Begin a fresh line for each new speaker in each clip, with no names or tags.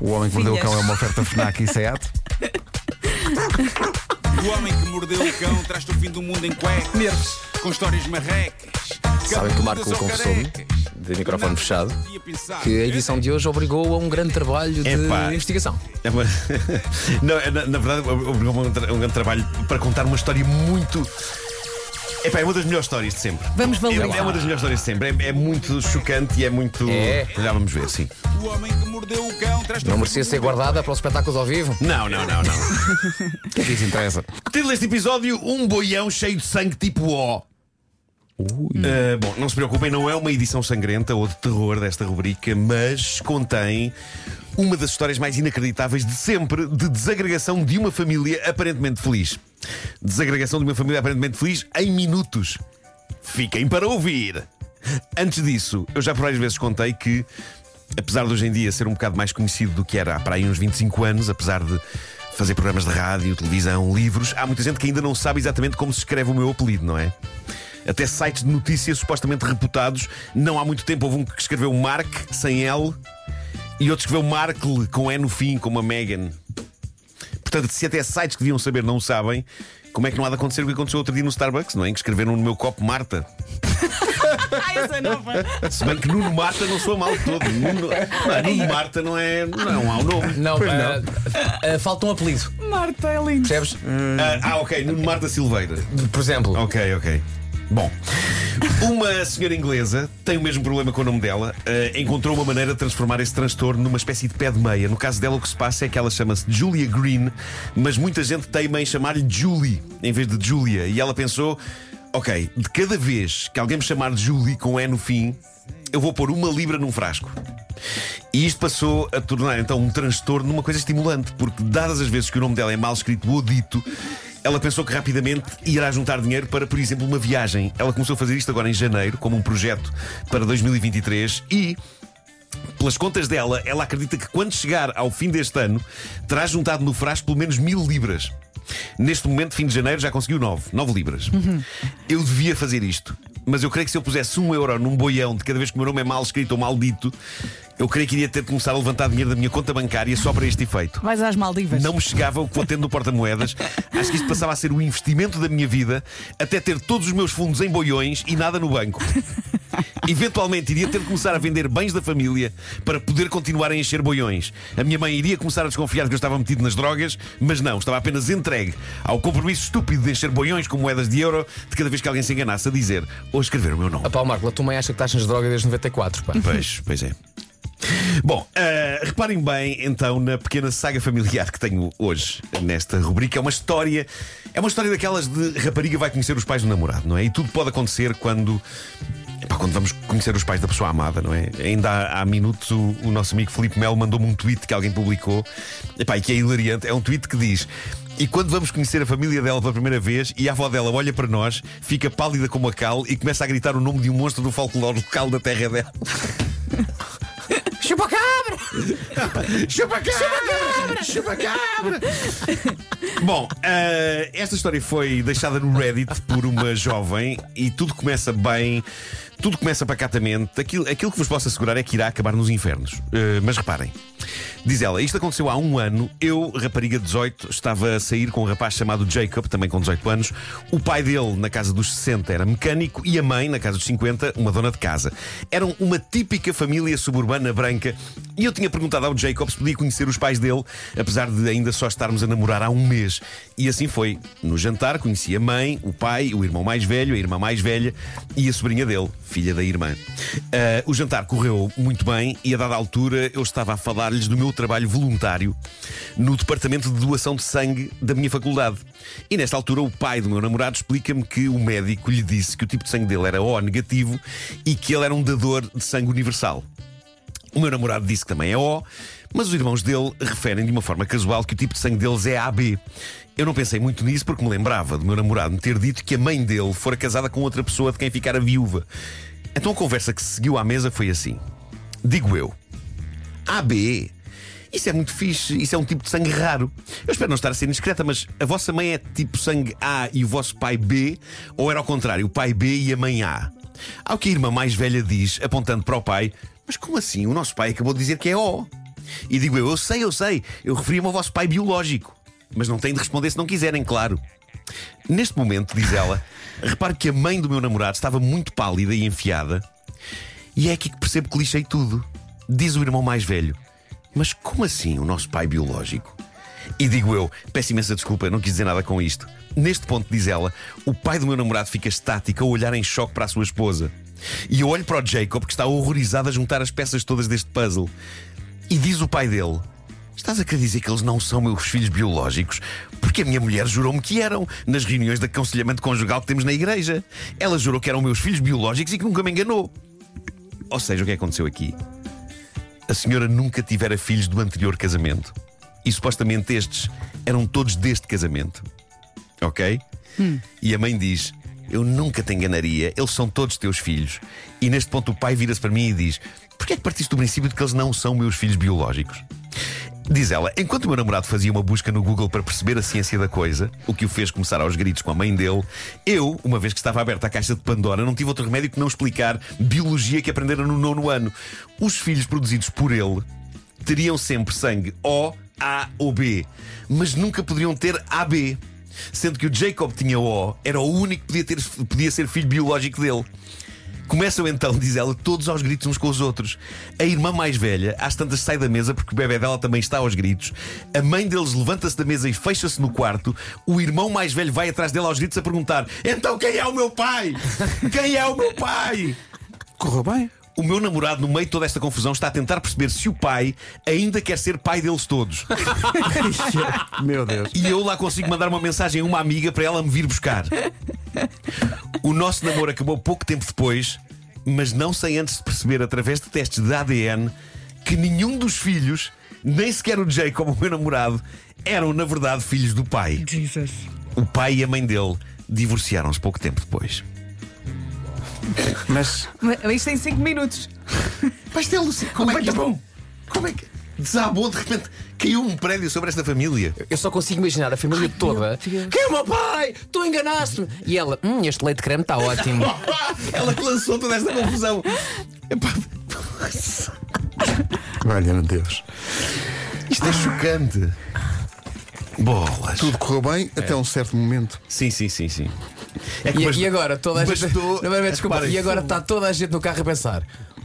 O Homem que Mordeu o. Cão é uma oferta FNAC e SEAT.
O homem que mordeu o cão traz-te o fim do mundo em cuecas.
Nervos.
Com histórias marrecas.
Sabem que o Marco confessou-me, de microfone fechado, que a edição de hoje obrigou a um grande trabalho de
Epá.
investigação.
É uma- Não, é, na, na verdade, obrigou-me a um, tra- um grande trabalho para contar uma história muito. Epá, é uma das melhores histórias de sempre.
Vamos
É,
valorizar.
é uma das melhores histórias de sempre. É, é muito chocante e é muito.
É.
Já vamos ver, sim.
O homem que mordeu o cão traz-te o
Não merecia ser guardada para os espetáculos ao vivo?
Não, não, não, não.
O que é que isso interessa?
Título deste episódio: Um boião cheio de sangue tipo O. Uh, bom, não se preocupem, não é uma edição sangrenta ou de terror desta rubrica, mas contém uma das histórias mais inacreditáveis de sempre de desagregação de uma família aparentemente feliz. Desagregação de uma família aparentemente feliz em minutos. Fiquem para ouvir! Antes disso, eu já por várias vezes contei que, apesar de hoje em dia ser um bocado mais conhecido do que era há para aí uns 25 anos, apesar de fazer programas de rádio, televisão, livros, há muita gente que ainda não sabe exatamente como se escreve o meu apelido, não é? Até sites de notícias supostamente reputados, não há muito tempo houve um que escreveu Mark sem L e outro escreveu Markle com E no fim, como a Megan. Portanto, se até sites que deviam saber não sabem, como é que não há de acontecer o que aconteceu outro dia no Starbucks, não é? Em que escreveram no meu copo Marta.
Ah, essa é nova.
Se bem que Nuno Marta não soa mal de todo. Nuno, não, Nuno Marta não é. Não há o nome.
Não,
Pois
ah, ah, falta um apelido,
Marta é lindo.
percebes?
Ah, ah, ok, Nuno Marta Silveira.
Por exemplo,
Ok, ok. Bom, uma senhora inglesa tem o mesmo problema com o nome dela. eh, encontrou uma maneira de transformar esse transtorno numa espécie de pé de meia. No caso dela, o que se passa é que ela chama-se Julia Green, mas muita gente teima em chamar-lhe Julie em vez de Julia. E ela pensou: ok, de cada vez que alguém me chamar de Julie com E no fim, eu vou pôr uma libra num frasco. E isto passou a tornar então um transtorno numa coisa estimulante, porque dadas as vezes que o nome dela é mal escrito ou dito, ela pensou que rapidamente irá juntar dinheiro para, por exemplo, uma viagem. Ela começou a fazer isto agora em janeiro, como um projeto para 2023 e. Pelas contas dela, ela acredita que quando chegar ao fim deste ano, terá juntado no frasco pelo menos mil libras. Neste momento, fim de janeiro, já conseguiu nove, nove libras. Eu devia fazer isto, mas eu creio que se eu pusesse um euro num boião de cada vez que o meu nome é mal escrito ou mal dito, eu creio que iria ter de começar a levantar dinheiro da minha conta bancária só para este efeito.
Vais às Maldivas.
Não me chegava o que vou tendo no porta-moedas. Acho que isto passava a ser o investimento da minha vida até ter todos os meus fundos em boiões e nada no banco. Eventualmente iria ter de começar a vender bens da família para poder continuar a encher boiões. A minha mãe iria começar a desconfiar de que eu estava metido nas drogas, mas não, estava apenas entregue ao compromisso estúpido de encher boiões com moedas de euro de cada vez que alguém se enganasse a dizer ou a escrever o meu nome.
a pá, Marco, a tua mãe acha que estás nas drogas desde 94, pá.
Pois, pois é. Bom, eh, reparem bem então na pequena saga familiar que tenho hoje nesta rubrica. É uma história, é uma história daquelas de rapariga vai conhecer os pais do namorado, não é? E tudo pode acontecer quando. epá, quando vamos conhecer os pais da pessoa amada, não é? Ainda há, há minutos o, o nosso amigo Felipe Melo mandou-me um tweet que alguém publicou epá, e que é hilariante. É um tweet que diz: E quando vamos conhecer a família dela pela primeira vez e a avó dela olha para nós, fica pálida como a cal e começa a gritar o nome de um monstro do folclore local da terra dela.
Chupa cabra!
Chupa cabra! Chupa cabra! Bom, eh, esta história foi deixada no Reddit por uma jovem e tudo começa bem. Tudo começa pacatamente. Aquilo, aquilo que vos posso assegurar é que irá acabar nos infernos. Eh, mas reparem, diz ela: isto aconteceu há um ano. Eu, rapariga de 18, estava a sair com um rapaz chamado Jacob, também com 18 anos. O pai dele, na casa dos 60, era mecânico e a mãe, na casa dos 50, uma dona de casa. Eram uma típica família suburbana branca e eu tinha perguntado ao Jacob se podia conhecer os pais dele, apesar de ainda só estarmos a namorar há um mês. E assim foi. No jantar conheci a mãe, o pai, o irmão mais velho, a irmã mais velha e a sobrinha dele, filha da irmã. Ah, o jantar correu muito bem e a dada altura eu estava a falar-lhes do meu trabalho voluntário no departamento de doação de sangue da minha faculdade. E nesta altura o pai do meu namorado explica-me que o médico lhe disse que o tipo de sangue dele era O negativo e que ele era um dador de sangue universal. O meu namorado disse que também é O, mas os irmãos dele referem de uma forma casual que o tipo de sangue deles é AB. Eu não pensei muito nisso porque me lembrava do meu namorado me ter dito que a mãe dele fora casada com outra pessoa de quem ficara viúva. Então a conversa que se seguiu à mesa foi assim: Digo eu, AB. Isso é muito fixe, isso é um tipo de sangue raro. Eu espero não estar a ser indiscreta, mas a vossa mãe é tipo sangue A e o vosso pai B? Ou era ao contrário, o pai B e a mãe A? Ao que a irmã mais velha diz, apontando para o pai: Mas como assim? O nosso pai acabou de dizer que é O. E digo eu: Eu sei, eu sei, eu referi-me ao vosso pai biológico. Mas não têm de responder se não quiserem, claro. Neste momento, diz ela, repare que a mãe do meu namorado estava muito pálida e enfiada. E é aqui que percebo que lixei tudo. Diz o irmão mais velho: Mas como assim o nosso pai biológico? E digo eu, peço imensa desculpa, não quis dizer nada com isto. Neste ponto, diz ela, o pai do meu namorado fica estático a olhar em choque para a sua esposa. E eu olho para o Jacob, que está horrorizado a juntar as peças todas deste puzzle. E diz o pai dele: Estás a querer dizer que eles não são meus filhos biológicos? Porque a minha mulher jurou-me que eram, nas reuniões de aconselhamento conjugal que temos na igreja. Ela jurou que eram meus filhos biológicos e que nunca me enganou. Ou seja, o que aconteceu aqui? A senhora nunca tivera filhos do anterior casamento. E supostamente estes eram todos deste casamento. Ok? E a mãe diz: Eu nunca te enganaria, eles são todos teus filhos. E neste ponto o pai vira-se para mim e diz: Porquê é que partiste do princípio de que eles não são meus filhos biológicos? Diz ela, enquanto o meu namorado fazia uma busca no Google para perceber a ciência da coisa, o que o fez começar aos gritos com a mãe dele, eu, uma vez que estava aberta a caixa de Pandora, não tive outro remédio que não explicar biologia que aprenderam no nono ano. Os filhos produzidos por ele teriam sempre sangue O, A ou B, mas nunca poderiam ter AB. Sendo que o Jacob tinha O, era o único que podia, ter, podia ser filho biológico dele. Começam então, diz ela, todos aos gritos uns com os outros. A irmã mais velha, às tantas, sai da mesa porque o bebê dela também está aos gritos. A mãe deles levanta-se da mesa e fecha-se no quarto. O irmão mais velho vai atrás dela aos gritos a perguntar: Então quem é o meu pai? Quem é o meu pai?
Correu bem.
O meu namorado, no meio de toda esta confusão, está a tentar perceber se o pai ainda quer ser pai deles todos.
Meu Deus.
E eu lá consigo mandar uma mensagem a uma amiga para ela me vir buscar. O nosso namoro acabou pouco tempo depois, mas não sem antes de perceber, através de testes de ADN, que nenhum dos filhos, nem sequer o Jay como o meu namorado, eram na verdade filhos do pai.
Jesus.
O pai e a mãe dele divorciaram-se pouco tempo depois.
Mas
Mas Isto tem 5 minutos.
Pastel, como é que bom? Como é que desabou de repente? Caiu um prédio sobre esta família.
Eu só consigo imaginar a família toda. Quem é o meu pai? Tu enganaste-me. E ela, hum, este leite de creme está ótimo.
Ela que lançou toda esta confusão. Epá,
Olha, meu Deus.
Isto é chocante. Bolas.
Tudo correu bem até um certo momento.
Sim, sim, sim, sim. É que
E,
bastou-
e agora, toda a gente.
bastou-
Não, mas, mas, desculpa. E agora está toda a gente no carro a pensar: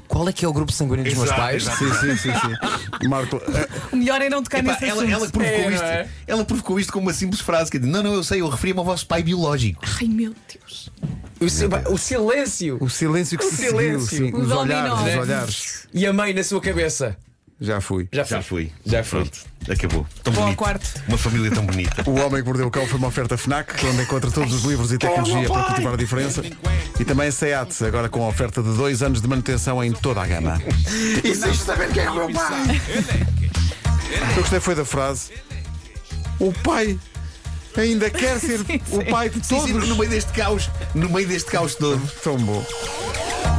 qual é que é o grupo sanguíneo dos meus
Exato,
pais?
exato.
Sim, sim, sim, sim. Marco, eh,
O melhor é não tocar
Epá,
nesse
ela,
assunto.
ela provocou
É,
isto,
é?
ela provocou isto com uma simples frase que diz: Não, não, eu sei, eu referi-me ao vosso pai biológico.
Ai meu Deus.
O, o silêncio.
o silêncio que
O
se
silêncio.
seguiu, sim, os olhares, os olhares.
E a mãe na sua cabeça.
Já fui.
Já.
Já fui.
Já fui.
Pronto, acabou. Tão
Vou ao
bonito.
quarto.
Uma família tão bonita.
O Homem que Mordeu o Cão foi uma oferta FNAC, onde encontra todos os livros e tecnologia para cultivar a diferença. E também a SEAT, agora com a oferta de dois anos de manutenção em toda a gama.
E sem saber quem é o meu pai.
Eu gostei foi da frase: O pai ainda quer ser o pai de
Sim, sim,
todos.
no meio deste caos, no meio deste caos todo.
Tão bom.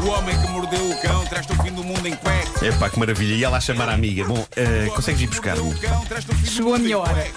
O homem que mordeu o cão traz-te o fim do mundo em cueca.
Epá, que maravilha. E ela a chamar a amiga. Bom, eh, consegues ir buscar-me?
O
Chegou a minha hora.
é.